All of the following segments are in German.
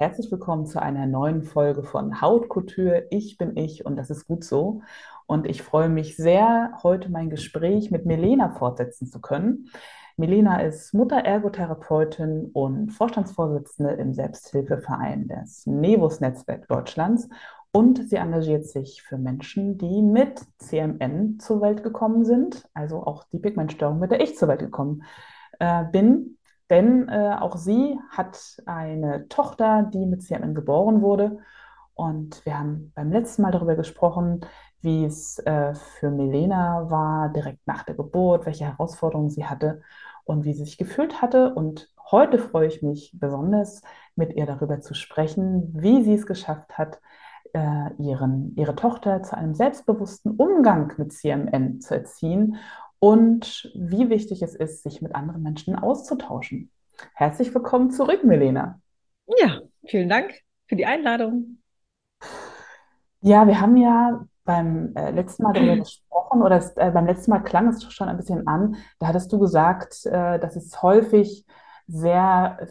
Herzlich willkommen zu einer neuen Folge von Haut Couture. Ich bin ich und das ist gut so. Und ich freue mich sehr, heute mein Gespräch mit Milena fortsetzen zu können. Milena ist Mutter-Ergotherapeutin und Vorstandsvorsitzende im Selbsthilfeverein des Nevus-Netzwerk Deutschlands. Und sie engagiert sich für Menschen, die mit CMN zur Welt gekommen sind, also auch die Pigmentstörung, mit der ich zur Welt gekommen äh, bin. Denn äh, auch sie hat eine Tochter, die mit CMN geboren wurde. Und wir haben beim letzten Mal darüber gesprochen, wie es äh, für Milena war, direkt nach der Geburt, welche Herausforderungen sie hatte und wie sie sich gefühlt hatte. Und heute freue ich mich besonders, mit ihr darüber zu sprechen, wie sie es geschafft hat, äh, ihren, ihre Tochter zu einem selbstbewussten Umgang mit CMN zu erziehen und wie wichtig es ist, sich mit anderen Menschen auszutauschen. Herzlich willkommen zurück, Milena. Ja, vielen Dank für die Einladung. Ja, wir haben ja beim äh, letzten Mal darüber gesprochen oder es, äh, beim letzten Mal klang es schon ein bisschen an. Da hattest du gesagt, äh, dass es häufig sehr,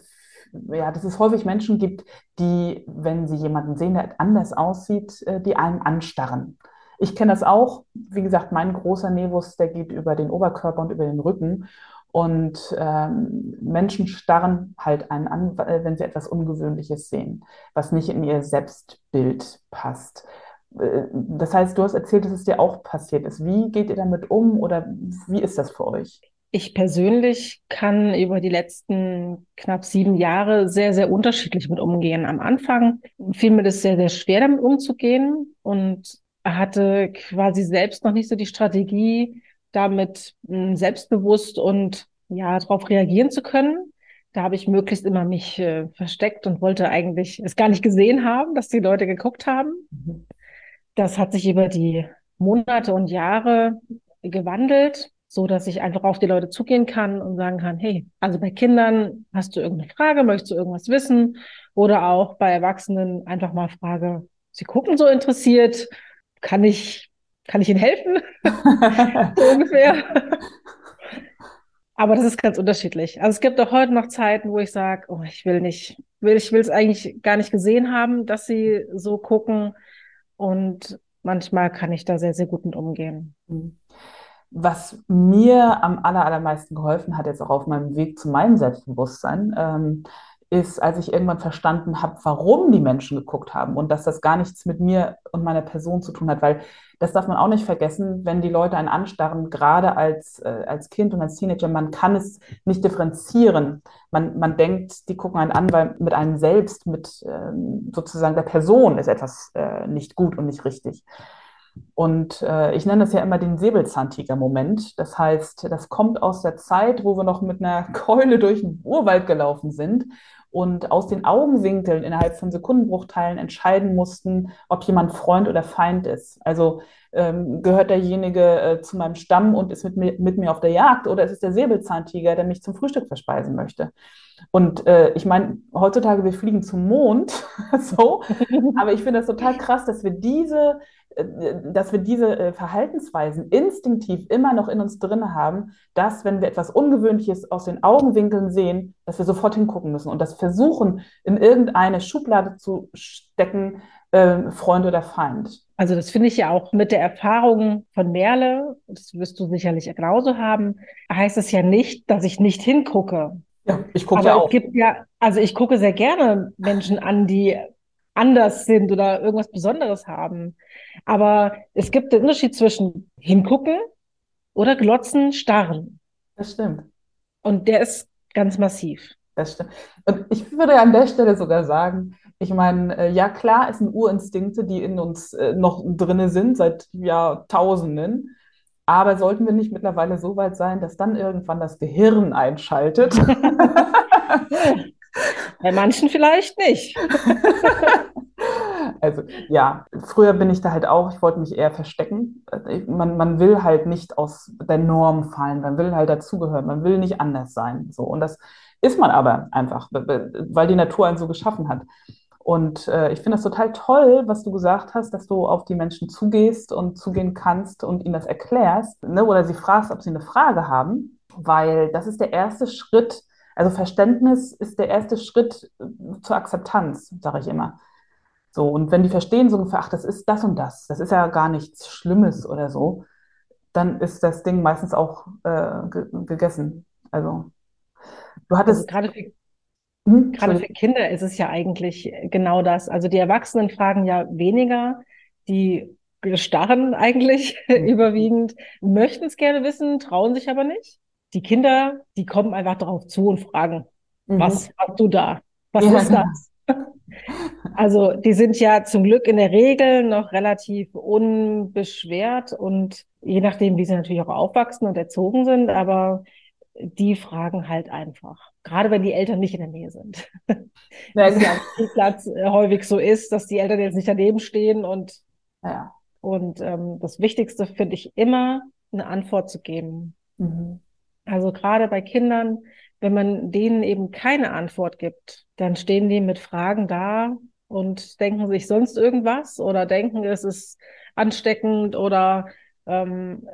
ja, dass es häufig Menschen gibt, die, wenn sie jemanden sehen, der anders aussieht, äh, die einen anstarren. Ich kenne das auch. Wie gesagt, mein großer Nevus, der geht über den Oberkörper und über den Rücken. Und ähm, Menschen starren halt einen an, wenn sie etwas Ungewöhnliches sehen, was nicht in ihr Selbstbild passt. Äh, das heißt, du hast erzählt, dass es dir auch passiert ist. Wie geht ihr damit um oder wie ist das für euch? Ich persönlich kann über die letzten knapp sieben Jahre sehr, sehr unterschiedlich mit umgehen. Am Anfang fiel mir das sehr, sehr schwer, damit umzugehen und hatte quasi selbst noch nicht so die Strategie, damit hm, selbstbewusst und ja, darauf reagieren zu können. Da habe ich möglichst immer mich äh, versteckt und wollte eigentlich es gar nicht gesehen haben, dass die Leute geguckt haben. Mhm. Das hat sich über die Monate und Jahre gewandelt, so dass ich einfach auf die Leute zugehen kann und sagen kann, hey, also bei Kindern hast du irgendeine Frage, möchtest du irgendwas wissen? Oder auch bei Erwachsenen einfach mal Frage, sie gucken so interessiert, kann ich, kann ich ihnen helfen? so ungefähr. Aber das ist ganz unterschiedlich. Also es gibt auch heute noch Zeiten, wo ich sage, oh, ich will nicht, will, ich will es eigentlich gar nicht gesehen haben, dass sie so gucken. Und manchmal kann ich da sehr, sehr gut mit umgehen. Mhm. Was mir am aller, allermeisten geholfen hat, jetzt auch auf meinem Weg zu meinem Selbstbewusstsein, ähm, ist, als ich irgendwann verstanden habe, warum die Menschen geguckt haben und dass das gar nichts mit mir und meiner Person zu tun hat, weil das darf man auch nicht vergessen, wenn die Leute einen anstarren, gerade als, äh, als Kind und als Teenager, man kann es nicht differenzieren. Man, man denkt, die gucken einen an, weil mit einem selbst, mit ähm, sozusagen der Person ist etwas äh, nicht gut und nicht richtig. Und äh, ich nenne das ja immer den Säbelzahntiger-Moment. Das heißt, das kommt aus der Zeit, wo wir noch mit einer Keule durch den Urwald gelaufen sind und aus den Augenwinkeln innerhalb von Sekundenbruchteilen entscheiden mussten, ob jemand Freund oder Feind ist. Also ähm, gehört derjenige äh, zu meinem Stamm und ist mit mir, mit mir auf der Jagd oder ist es der Säbelzahntiger, der mich zum Frühstück verspeisen möchte? Und äh, ich meine, heutzutage, wir fliegen zum Mond, so, aber ich finde das total krass, dass wir diese äh, dass wir diese äh, Verhaltensweisen instinktiv immer noch in uns drin haben, dass, wenn wir etwas Ungewöhnliches aus den Augenwinkeln sehen, dass wir sofort hingucken müssen und das versuchen, in irgendeine Schublade zu stecken, äh, Freund oder Feind. Also das finde ich ja auch mit der Erfahrung von Merle, das wirst du sicherlich genauso haben, heißt es ja nicht, dass ich nicht hingucke. Ja, ich gucke ja auch. Es gibt ja, also ich gucke sehr gerne Menschen an, die anders sind oder irgendwas Besonderes haben. Aber es gibt den Unterschied zwischen hingucken oder glotzen, starren. Das stimmt. Und der ist ganz massiv. Das stimmt. Und ich würde an der Stelle sogar sagen, ich meine, äh, ja klar, es sind Urinstinkte, die in uns äh, noch drinne sind seit Jahrtausenden. Aber sollten wir nicht mittlerweile so weit sein, dass dann irgendwann das Gehirn einschaltet? Bei manchen vielleicht nicht. Also ja, früher bin ich da halt auch, ich wollte mich eher verstecken. Man, man will halt nicht aus der Norm fallen, man will halt dazugehören, man will nicht anders sein. So. Und das ist man aber einfach, weil die Natur einen so geschaffen hat. Und äh, ich finde das total toll, was du gesagt hast, dass du auf die Menschen zugehst und zugehen kannst und ihnen das erklärst ne? oder sie fragst, ob sie eine Frage haben, weil das ist der erste Schritt. Also Verständnis ist der erste Schritt äh, zur Akzeptanz, sage ich immer. So, und wenn die verstehen so ungefähr, ach, das ist das und das, das ist ja gar nichts Schlimmes oder so, dann ist das Ding meistens auch äh, ge gegessen. Also, du hattest. Also gerade hm, gerade für Kinder ist es ja eigentlich genau das. Also, die Erwachsenen fragen ja weniger, die starren eigentlich mhm. überwiegend, möchten es gerne wissen, trauen sich aber nicht. Die Kinder, die kommen einfach darauf zu und fragen, mhm. was hast du da? Was ja. ist das? Also die sind ja zum Glück in der Regel noch relativ unbeschwert und je nachdem, wie sie natürlich auch aufwachsen und erzogen sind, aber die fragen halt einfach. Gerade wenn die Eltern nicht in der Nähe sind. Weil es ja am Spielplatz äh, häufig so ist, dass die Eltern jetzt nicht daneben stehen und, ja. und ähm, das Wichtigste finde ich immer, eine Antwort zu geben. Mhm. Also gerade bei Kindern, wenn man denen eben keine Antwort gibt, dann stehen die mit Fragen da und denken sich sonst irgendwas oder denken, es ist ansteckend oder ähm,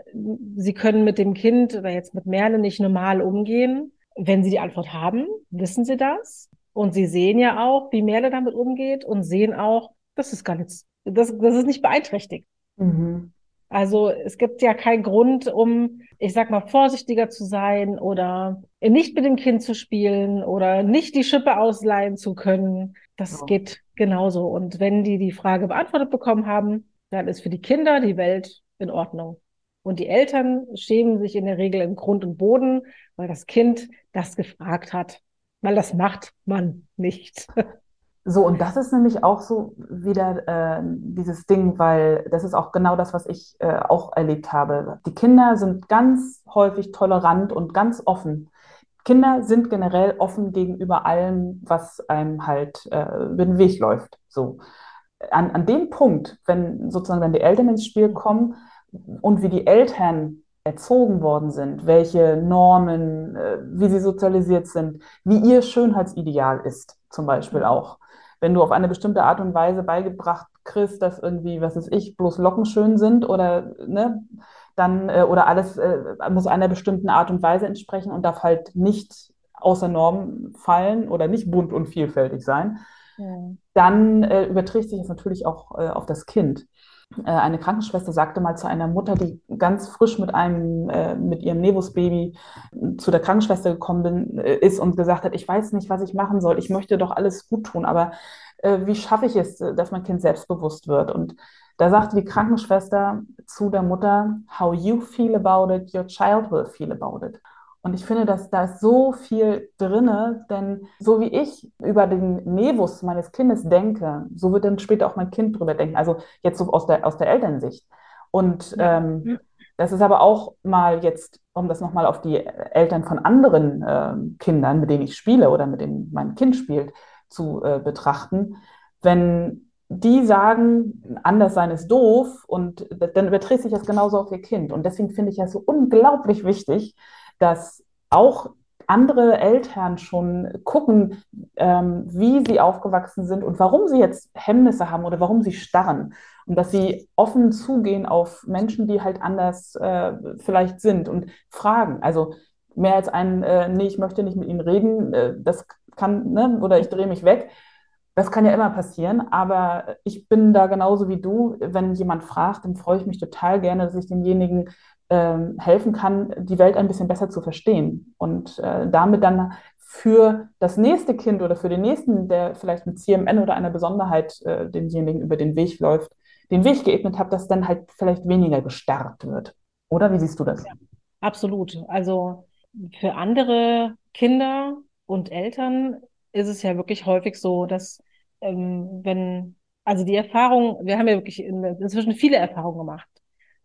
sie können mit dem Kind oder jetzt mit Merle nicht normal umgehen. Wenn sie die Antwort haben, wissen sie das. Und sie sehen ja auch, wie Merle damit umgeht und sehen auch, das ist gar nichts, das, das ist nicht beeinträchtigt. Mhm. Also es gibt ja keinen Grund, um, ich sag mal, vorsichtiger zu sein oder nicht mit dem Kind zu spielen oder nicht die Schippe ausleihen zu können. Das ja. geht genauso. Und wenn die die Frage beantwortet bekommen haben, dann ist für die Kinder die Welt in Ordnung. Und die Eltern schämen sich in der Regel in Grund und Boden, weil das Kind das gefragt hat. Weil das macht man nicht. So, und das ist nämlich auch so wieder äh, dieses Ding, weil das ist auch genau das, was ich äh, auch erlebt habe. Die Kinder sind ganz häufig tolerant und ganz offen. Kinder sind generell offen gegenüber allem, was einem halt äh, über den Weg läuft. So. An, an dem Punkt, wenn sozusagen dann die Eltern ins Spiel kommen und wie die Eltern erzogen worden sind, welche Normen, äh, wie sie sozialisiert sind, wie ihr Schönheitsideal ist, zum Beispiel auch wenn du auf eine bestimmte Art und Weise beigebracht kriegst, dass irgendwie, was weiß ich, bloß Locken schön sind oder, ne, dann, äh, oder alles äh, muss einer bestimmten Art und Weise entsprechen und darf halt nicht außer Norm fallen oder nicht bunt und vielfältig sein, ja. dann äh, überträgt sich das natürlich auch äh, auf das Kind. Äh, eine Krankenschwester sagte mal zu einer Mutter, die ganz frisch mit einem, äh, mit ihrem Nevus-Baby zu der Krankenschwester gekommen bin, äh, ist und gesagt hat, ich weiß nicht, was ich machen soll. Ich möchte doch alles gut tun, aber äh, wie schaffe ich es, dass mein Kind selbstbewusst wird? Und da sagte die Krankenschwester zu der Mutter, how you feel about it, your child will feel about it. Und ich finde, dass da ist so viel drinne, denn so wie ich über den Nevus meines Kindes denke, so wird dann später auch mein Kind drüber denken. Also jetzt so aus der, aus der Elternsicht. Und ähm, das ist aber auch mal jetzt, um das nochmal auf die Eltern von anderen äh, Kindern, mit denen ich spiele oder mit denen mein Kind spielt, zu äh, betrachten. Wenn die sagen, anders sein ist doof und dann überträgt sich das genauso auf ihr Kind. Und deswegen finde ich das so unglaublich wichtig, dass auch andere Eltern schon gucken, ähm, wie sie aufgewachsen sind und warum sie jetzt Hemmnisse haben oder warum sie starren. Und dass sie offen zugehen auf Menschen, die halt anders äh, vielleicht sind und fragen. Also mehr als ein, äh, nee, ich möchte nicht mit ihnen reden, äh, das kann, ne, oder ich drehe mich weg. Das kann ja immer passieren, aber ich bin da genauso wie du. Wenn jemand fragt, dann freue ich mich total gerne, dass ich denjenigen ähm, helfen kann, die Welt ein bisschen besser zu verstehen und äh, damit dann für das nächste Kind oder für den nächsten, der vielleicht mit CMN oder einer Besonderheit äh, denjenigen über den Weg läuft, den Weg geebnet habe, dass dann halt vielleicht weniger gestarrt wird. Oder wie siehst du das? Ja. absolut. Also für andere Kinder und Eltern ist es ja wirklich häufig so, dass ähm, wenn, also die Erfahrung, wir haben ja wirklich in, inzwischen viele Erfahrungen gemacht.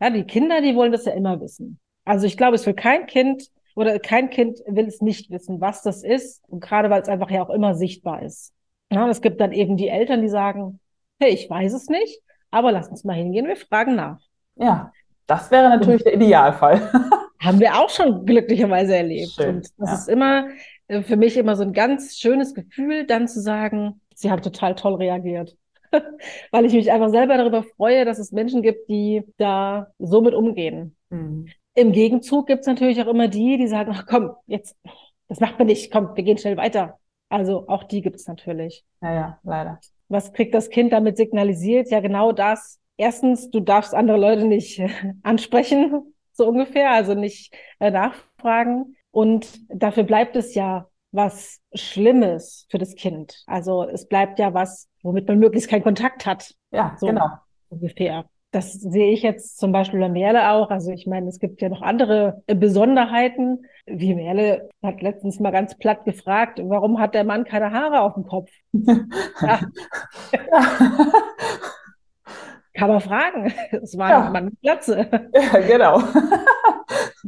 Ja, die Kinder, die wollen das ja immer wissen. Also ich glaube, es will kein Kind oder kein Kind will es nicht wissen, was das ist. Und gerade weil es einfach ja auch immer sichtbar ist. Ja, es gibt dann eben die Eltern, die sagen, hey, ich weiß es nicht, aber lass uns mal hingehen, wir fragen nach. Ja, das wäre natürlich und, der Idealfall. haben wir auch schon glücklicherweise erlebt. Schön, und das ja. ist immer äh, für mich immer so ein ganz schönes Gefühl, dann zu sagen, sie haben total toll reagiert. Weil ich mich einfach selber darüber freue, dass es Menschen gibt, die da so mit umgehen. Mhm. Im Gegenzug gibt es natürlich auch immer die, die sagen, ach komm, jetzt, das macht man nicht, komm, wir gehen schnell weiter. Also auch die gibt es natürlich. Ja, ja, leider. Was kriegt das Kind damit signalisiert? Ja, genau das. Erstens, du darfst andere Leute nicht ansprechen, so ungefähr, also nicht äh, nachfragen. Und dafür bleibt es ja was Schlimmes für das Kind. Also es bleibt ja was, womit man möglichst keinen Kontakt hat. Ja, so genau. Ungefähr. Das sehe ich jetzt zum Beispiel bei Merle auch. Also ich meine, es gibt ja noch andere Besonderheiten. Wie Merle hat letztens mal ganz platt gefragt, warum hat der Mann keine Haare auf dem Kopf? ja. Kann man fragen. Es war ja. Mann Platze. Ja, genau.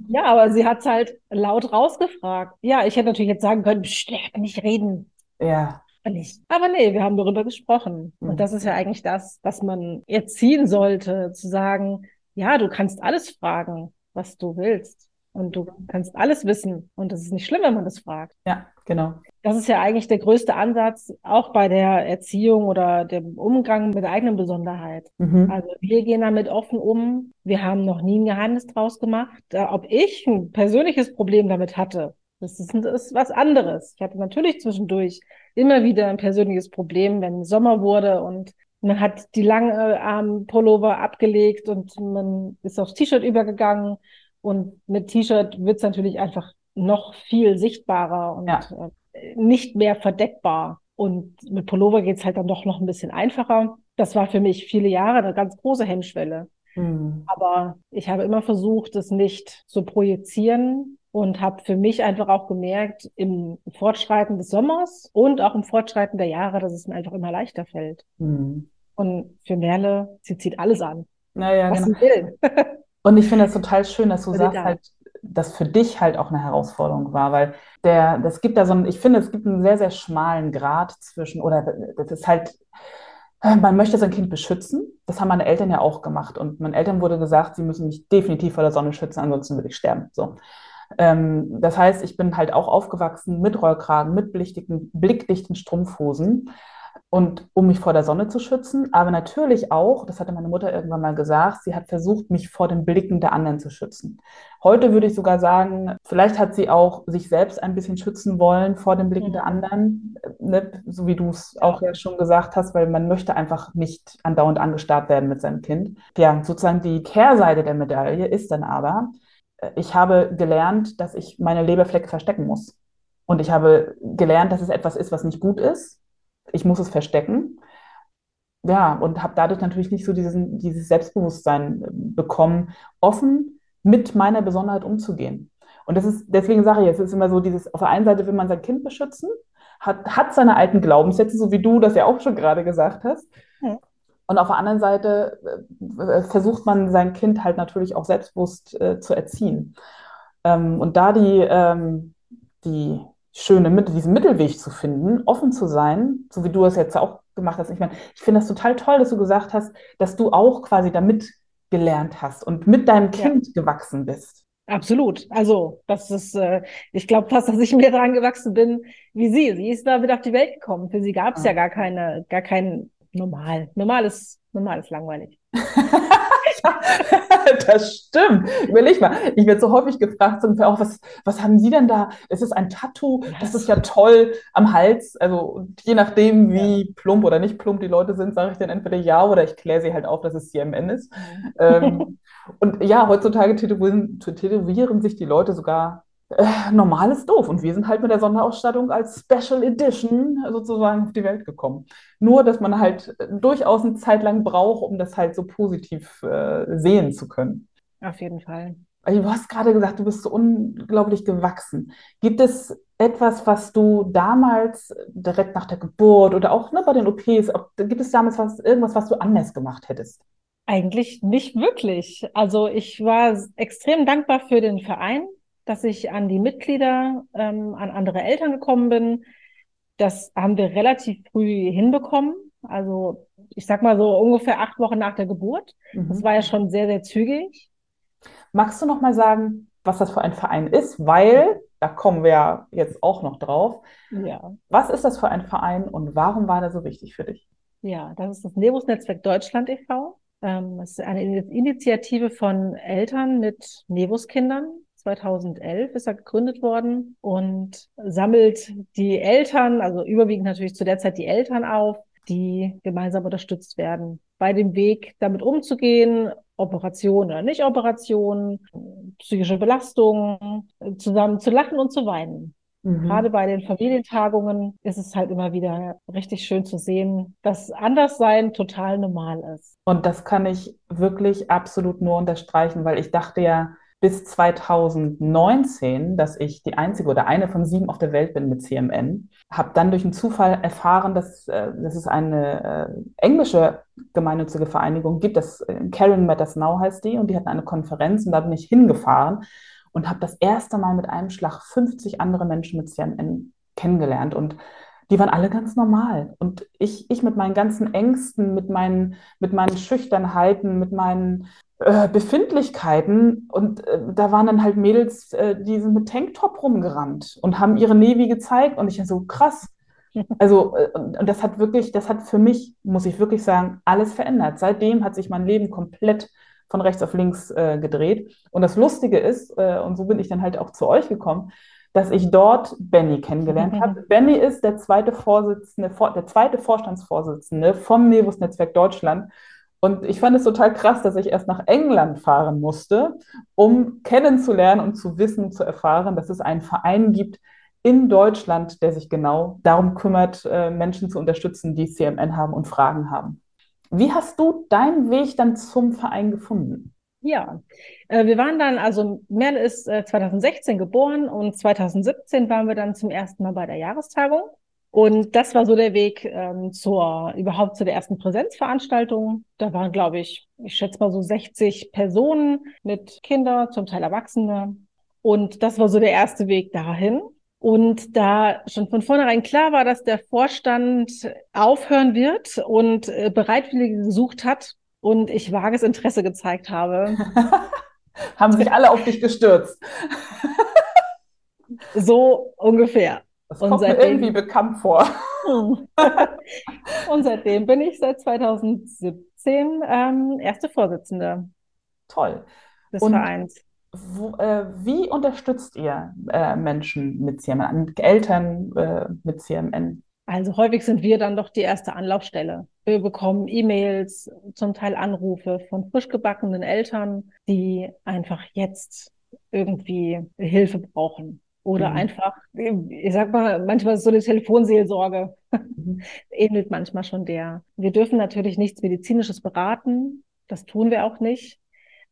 ja, aber sie hat es halt laut rausgefragt. Ja, ich hätte natürlich jetzt sagen können, nicht reden. Ja nicht. Aber nee, wir haben darüber gesprochen. Mhm. Und das ist ja eigentlich das, was man erziehen sollte, zu sagen, ja, du kannst alles fragen, was du willst. Und du kannst alles wissen. Und das ist nicht schlimm, wenn man das fragt. Ja, genau. Das ist ja eigentlich der größte Ansatz, auch bei der Erziehung oder dem Umgang mit der eigenen Besonderheit. Mhm. Also wir gehen damit offen um. Wir haben noch nie ein Geheimnis draus gemacht. Ob ich ein persönliches Problem damit hatte, das ist, das ist was anderes. Ich hatte natürlich zwischendurch immer wieder ein persönliches Problem, wenn Sommer wurde und man hat die Langarm-Pullover abgelegt und man ist aufs T-Shirt übergegangen. Und mit T-Shirt wird es natürlich einfach noch viel sichtbarer und ja. Äh, nicht mehr verdeckbar. Und mit Pullover geht es halt dann doch noch ein bisschen einfacher. Das war für mich viele Jahre eine ganz große Hemmschwelle. Mhm. Aber ich habe immer versucht, es nicht zu projizieren und habe für mich einfach auch gemerkt, im Fortschreiten des Sommers und auch im Fortschreiten der Jahre, dass es mir einfach immer leichter fällt. Mhm. Und für Merle, sie zieht alles an. Naja, was genau. sie will. und ich finde es total schön, dass du Völlig sagst halt, dass für dich halt auch eine Herausforderung war, weil der, das gibt da so ein, ich finde, es gibt einen sehr, sehr schmalen Grad zwischen, oder das ist halt, man möchte sein Kind beschützen. Das haben meine Eltern ja auch gemacht. Und meinen Eltern wurde gesagt, sie müssen mich definitiv vor der Sonne schützen, ansonsten würde ich sterben. So. Ähm, das heißt, ich bin halt auch aufgewachsen mit Rollkragen, mit blickdichten, blickdichten Strumpfhosen und um mich vor der Sonne zu schützen, aber natürlich auch, das hatte meine Mutter irgendwann mal gesagt, sie hat versucht, mich vor den Blicken der anderen zu schützen. Heute würde ich sogar sagen, vielleicht hat sie auch sich selbst ein bisschen schützen wollen vor den Blicken mhm. der anderen, ne? so wie du es auch ja schon gesagt hast, weil man möchte einfach nicht andauernd angestarrt werden mit seinem Kind. Ja, sozusagen die Kehrseite der Medaille ist dann aber, ich habe gelernt, dass ich meine Leberflecke verstecken muss. Und ich habe gelernt, dass es etwas ist, was nicht gut ist ich muss es verstecken. Ja, und habe dadurch natürlich nicht so diesen, dieses Selbstbewusstsein ähm, bekommen, offen mit meiner Besonderheit umzugehen. Und das ist, deswegen sage ich, es ist immer so dieses, auf der einen Seite will man sein Kind beschützen, hat, hat seine alten Glaubenssätze, so wie du das ja auch schon gerade gesagt hast. Ja. Und auf der anderen Seite äh, versucht man sein Kind halt natürlich auch selbstbewusst äh, zu erziehen. Ähm, und da die, ähm, die schöne Mitte, diesen Mittelweg zu finden, offen zu sein, so wie du es jetzt auch gemacht hast. Ich meine, ich finde das total toll, dass du gesagt hast, dass du auch quasi damit gelernt hast und mit deinem Kind ja. gewachsen bist. Absolut. Also, das ist, äh, ich glaube fast, dass ich mehr daran gewachsen bin wie sie. Sie ist damit auf die Welt gekommen. Für sie gab es ah. ja gar keine, gar kein normal. Normal ist, normal ist langweilig. das stimmt. Überleg mal, ich werde so häufig gefragt, auch, was, was haben Sie denn da? Es ist ein Tattoo, das ist ja toll am Hals. Also je nachdem, wie ja. plump oder nicht plump die Leute sind, sage ich dann entweder ja oder ich kläre sie halt auf, dass es CMN ist. Ähm, und ja, heutzutage tätowieren, tätowieren sich die Leute sogar äh, normal ist doof. Und wir sind halt mit der Sonderausstattung als Special Edition sozusagen auf die Welt gekommen. Nur, dass man halt durchaus eine Zeit lang braucht, um das halt so positiv äh, sehen zu können. Auf jeden Fall. Du hast gerade gesagt, du bist so unglaublich gewachsen. Gibt es etwas, was du damals direkt nach der Geburt oder auch ne, bei den OPs, ob, gibt es damals was, irgendwas, was du anders gemacht hättest? Eigentlich nicht wirklich. Also ich war extrem dankbar für den Verein, dass ich an die Mitglieder, ähm, an andere Eltern gekommen bin. Das haben wir relativ früh hinbekommen. Also ich sag mal so ungefähr acht Wochen nach der Geburt. Mhm. Das war ja schon sehr, sehr zügig. Magst du noch mal sagen, was das für ein Verein ist? Weil, da kommen wir ja jetzt auch noch drauf. Ja. Was ist das für ein Verein und warum war der so wichtig für dich? Ja, das ist das Nebus-Netzwerk Deutschland e.V. Ähm, es ist eine Initiative von Eltern mit Nebus-Kindern. 2011 ist er gegründet worden und sammelt die Eltern, also überwiegend natürlich zu der Zeit die Eltern auf, die gemeinsam unterstützt werden, bei dem Weg damit umzugehen, Operation oder nicht Operation, psychische Belastung, zusammen zu lachen und zu weinen. Mhm. Gerade bei den Familientagungen ist es halt immer wieder richtig schön zu sehen, dass Anderssein total normal ist. Und das kann ich wirklich absolut nur unterstreichen, weil ich dachte ja, bis 2019, dass ich die einzige oder eine von sieben auf der Welt bin mit CMN. Habe dann durch einen Zufall erfahren, dass, äh, dass es eine äh, englische gemeinnützige Vereinigung gibt. Das äh, Karen Matters Now heißt die und die hatten eine Konferenz und da bin ich hingefahren und habe das erste Mal mit einem Schlag 50 andere Menschen mit CMN kennengelernt und die waren alle ganz normal. Und ich, ich mit meinen ganzen Ängsten, mit meinen, mit meinen Schüchternheiten, mit meinen äh, Befindlichkeiten und äh, da waren dann halt Mädels, äh, die sind mit Tanktop rumgerannt und haben ihre Nevi gezeigt und ich so krass. Also äh, und das hat wirklich, das hat für mich, muss ich wirklich sagen, alles verändert. Seitdem hat sich mein Leben komplett von rechts auf links äh, gedreht. Und das Lustige ist, und so bin ich dann halt auch zu euch gekommen, dass ich dort Benny kennengelernt habe. Benny ist der zweite Vorsitzende, der zweite Vorstandsvorsitzende vom Nevus Netzwerk Deutschland. Und ich fand es total krass, dass ich erst nach England fahren musste, um kennenzulernen und zu wissen, zu erfahren, dass es einen Verein gibt in Deutschland, der sich genau darum kümmert, äh, Menschen zu unterstützen, die CMN haben und Fragen haben. Wie hast du deinen Weg dann zum Verein gefunden? Ja, äh, wir waren dann, also Merle ist 2016 geboren und 2017 waren wir dann zum ersten Mal bei der Jahrestagung. Und das war so der Weg ähm, zur überhaupt zu der ersten Präsenzveranstaltung. Da waren, glaube ich, ich schätze mal so 60 Personen mit Kindern, zum Teil Erwachsene. Und das war so der erste Weg dahin. Und da schon von vornherein klar war, dass der Vorstand aufhören wird und äh, Bereitwillige gesucht hat und ich vages Interesse gezeigt habe. Haben sich alle auf dich gestürzt. so ungefähr. Das kommt seitdem, mir irgendwie bekannt vor. und seitdem bin ich seit 2017 ähm, erste Vorsitzende. Toll. Des und Vereins. Wo, äh, wie unterstützt ihr äh, Menschen mit CMN, Eltern äh, mit CMN? Also häufig sind wir dann doch die erste Anlaufstelle. Wir bekommen E-Mails, zum Teil Anrufe von frisch gebackenen Eltern, die einfach jetzt irgendwie Hilfe brauchen. Oder mhm. einfach, ich sag mal, manchmal ist so eine Telefonseelsorge, mhm. ähnelt manchmal schon der. Wir dürfen natürlich nichts Medizinisches beraten, das tun wir auch nicht.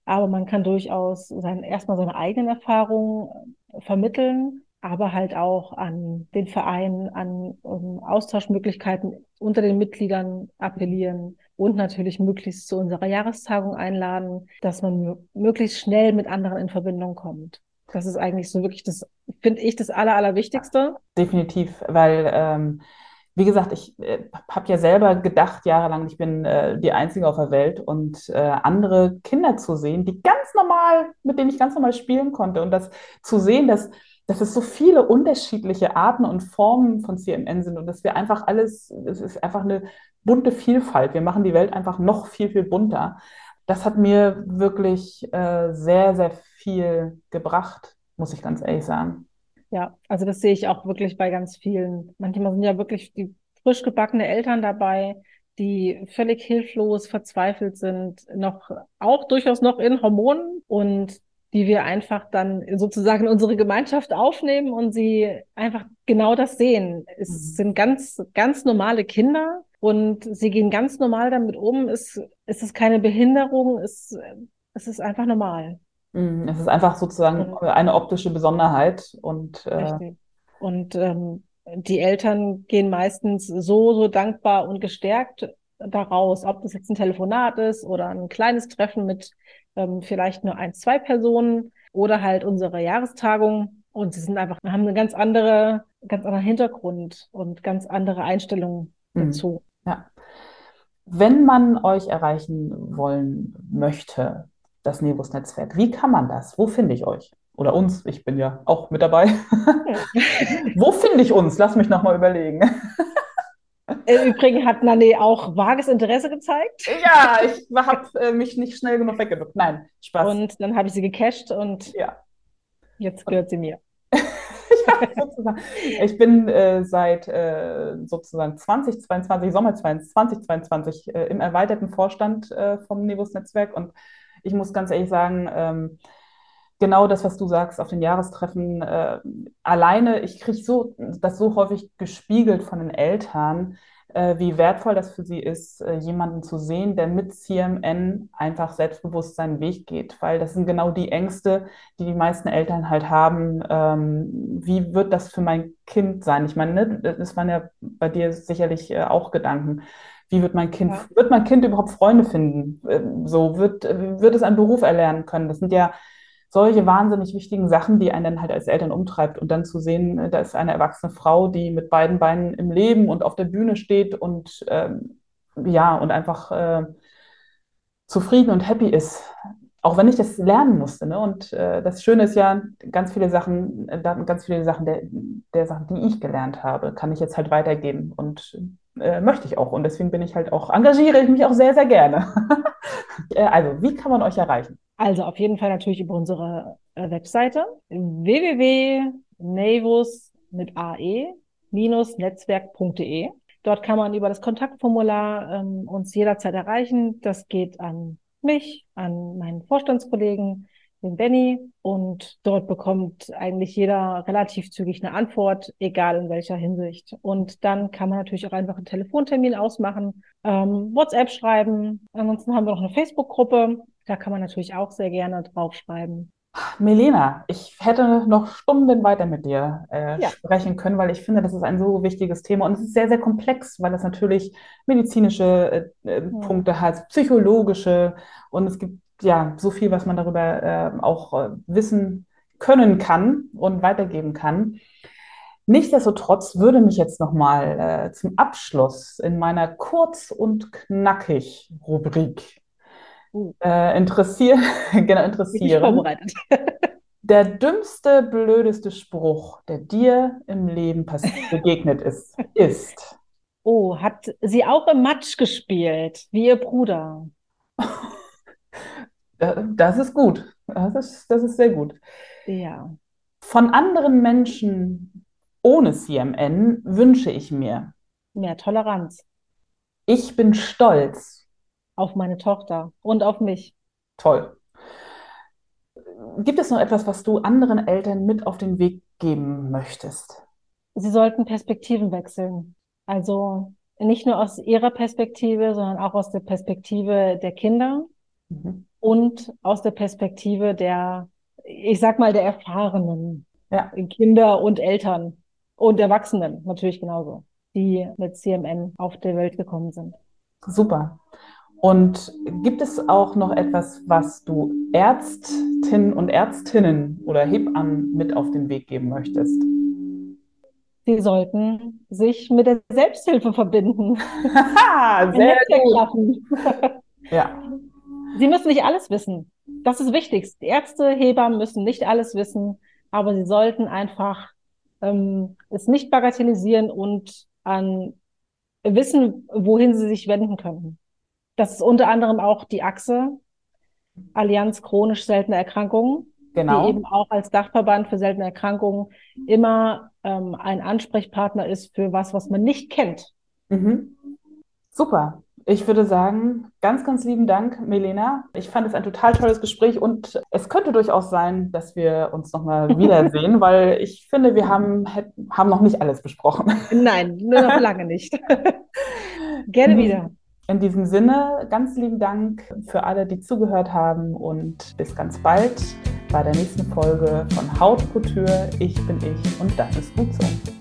Aber man kann durchaus sein, erstmal seine eigenen Erfahrungen äh, vermitteln, aber halt auch an den Verein, an um Austauschmöglichkeiten unter den Mitgliedern appellieren und natürlich möglichst zu unserer Jahrestagung einladen, dass man möglichst schnell mit anderen in Verbindung kommt. Das ist eigentlich so wirklich das, finde ich, das Aller, Allerwichtigste. Definitiv, weil, ähm, wie gesagt, ich äh, habe ja selber gedacht, jahrelang, ich bin äh, die Einzige auf der Welt und äh, andere Kinder zu sehen, die ganz normal, mit denen ich ganz normal spielen konnte und das zu sehen, dass dass es so viele unterschiedliche Arten und Formen von CMN sind und dass wir einfach alles, es ist einfach eine bunte Vielfalt. Wir machen die Welt einfach noch viel, viel bunter das hat mir wirklich äh, sehr, sehr viel gebracht, muss ich ganz ehrlich sagen. Ja, also das sehe ich auch wirklich bei ganz vielen. Manchmal sind ja wirklich die frisch gebackene Eltern dabei, die völlig hilflos, verzweifelt sind, noch auch durchaus noch in Hormonen und die wir einfach dann sozusagen in unsere Gemeinschaft aufnehmen und sie einfach genau das sehen. Es mhm. sind ganz, ganz normale Kinder, und sie gehen ganz normal damit um. Es, es ist keine Behinderung, es, es ist einfach normal. Mhm. Es ist einfach sozusagen eine optische Besonderheit und äh. Und ähm, die Eltern gehen meistens so, so dankbar und gestärkt daraus, ob das jetzt ein Telefonat ist oder ein kleines Treffen mit ähm, vielleicht nur ein, zwei Personen oder halt unsere Jahrestagung. Und sie sind einfach, haben eine ganz andere, ganz anderen Hintergrund und ganz andere Einstellungen mhm. dazu. Ja. Wenn man euch erreichen wollen möchte, das Nebus-Netzwerk, wie kann man das? Wo finde ich euch? Oder uns? Ich bin ja auch mit dabei. Wo finde ich uns? Lass mich nochmal überlegen. Im Übrigen hat Nane auch vages Interesse gezeigt. Ja, ich habe äh, mich nicht schnell genug weggedrückt. Nein, Spaß. Und dann habe ich sie gecached und ja. jetzt gehört sie mir. ja. Ich bin äh, seit äh, sozusagen 2022, Sommer 2022 äh, im erweiterten Vorstand äh, vom Nevus-Netzwerk und ich muss ganz ehrlich sagen, ähm, genau das, was du sagst auf den Jahrestreffen, äh, alleine, ich kriege so, das so häufig gespiegelt von den Eltern, äh, wie wertvoll das für sie ist, äh, jemanden zu sehen, der mit CMN einfach selbstbewusst seinen Weg geht. Weil das sind genau die Ängste, die die meisten Eltern halt haben. Ähm, wie wird das für mein Kind sein? Ich meine, ne, das waren ja bei dir sicherlich äh, auch Gedanken. Wie wird mein Kind, ja. wird mein Kind überhaupt Freunde finden? Ähm, so wird, wird es einen Beruf erlernen können? Das sind ja solche wahnsinnig wichtigen Sachen, die einen dann halt als Eltern umtreibt. Und dann zu sehen, äh, da ist eine erwachsene Frau, die mit beiden Beinen im Leben und auf der Bühne steht und ähm, ja, und einfach äh, zufrieden und happy ist. Auch wenn ich das lernen musste. Ne? Und äh, das Schöne ist ja, ganz viele Sachen, äh, ganz viele Sachen der, der Sachen, die ich gelernt habe, kann ich jetzt halt weitergeben. Und äh, möchte ich auch. Und deswegen bin ich halt auch, engagiere ich mich auch sehr, sehr gerne. Äh, also, wie kann man euch erreichen? Also auf jeden Fall natürlich über unsere äh, Webseite www.navus mit ae-netzwerk.de. Dort kann man über das Kontaktformular ähm, uns jederzeit erreichen. Das geht an mich, an meinen Vorstandskollegen, den Benny und dort bekommt eigentlich jeder relativ zügig eine Antwort, egal in welcher Hinsicht. Und dann kann man natürlich auch einfach einen Telefontermin ausmachen, ähm, WhatsApp schreiben. Ansonsten haben wir noch eine Facebook-Gruppe, da kann man natürlich auch sehr gerne draufschreiben. Melena, ich hätte noch Stunden weiter mit dir äh, ja. sprechen können, weil ich finde, das ist ein so wichtiges Thema und es ist sehr, sehr komplex, weil es natürlich medizinische äh, äh, ja. Punkte hat, psychologische und es gibt ja so viel, was man darüber äh, auch äh, wissen können kann und weitergeben kann. Nichtsdestotrotz würde mich jetzt nochmal äh, zum Abschluss in meiner Kurz- und Knackig-Rubrik Uh. Äh, interessier genau, interessieren. vorbereitet. der dümmste, blödeste Spruch, der dir im Leben begegnet ist, ist. Oh, hat sie auch im Matsch gespielt, wie ihr Bruder? das ist gut. Das ist, das ist sehr gut. Ja. Von anderen Menschen ohne CMN wünsche ich mir mehr Toleranz. Ich bin stolz auf meine Tochter und auf mich. Toll. Gibt es noch etwas, was du anderen Eltern mit auf den Weg geben möchtest? Sie sollten Perspektiven wechseln. Also nicht nur aus ihrer Perspektive, sondern auch aus der Perspektive der Kinder mhm. Und aus der Perspektive der, ich sag mal, der Erfahrenen. Ja. Kinder und Eltern und Erwachsenen natürlich genauso, die mit CMN auf der Welt gekommen sind. Super. Und gibt es auch noch etwas, was du Ärztinnen und Ärztinnen oder Hebammen mit auf den Weg geben möchtest? Sie sollten sich mit der Selbsthilfe verbinden. Sehr gut. ja. Sie müssen nicht alles wissen. Das ist wichtig. Die Ärzte, Hebammen müssen nicht alles wissen, aber sie sollten einfach ähm, es nicht bagatellisieren und an wissen, wohin sie sich wenden können. Das ist unter anderem auch die Achse, Allianz chronisch seltene Erkrankungen, genau. die eben auch als Dachverband für seltene Erkrankungen immer ähm, ein Ansprechpartner ist für was, was man nicht kennt. Mhm. Super. Ich würde sagen, ganz, ganz lieben Dank, Melena. Ich fand es ein total tolles Gespräch und es könnte durchaus sein, dass wir uns nochmal wiedersehen, weil ich finde, wir haben, haben noch nicht alles besprochen. Nein, nur noch lange nicht. Gerne wieder. In diesem Sinne, ganz lieben Dank für alle, die zugehört haben und bis ganz bald bei der nächsten Folge von Haut Couture. Ich bin ich und das ist gut so.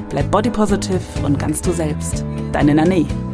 bleib body positive und ganz du selbst. Deine Nane.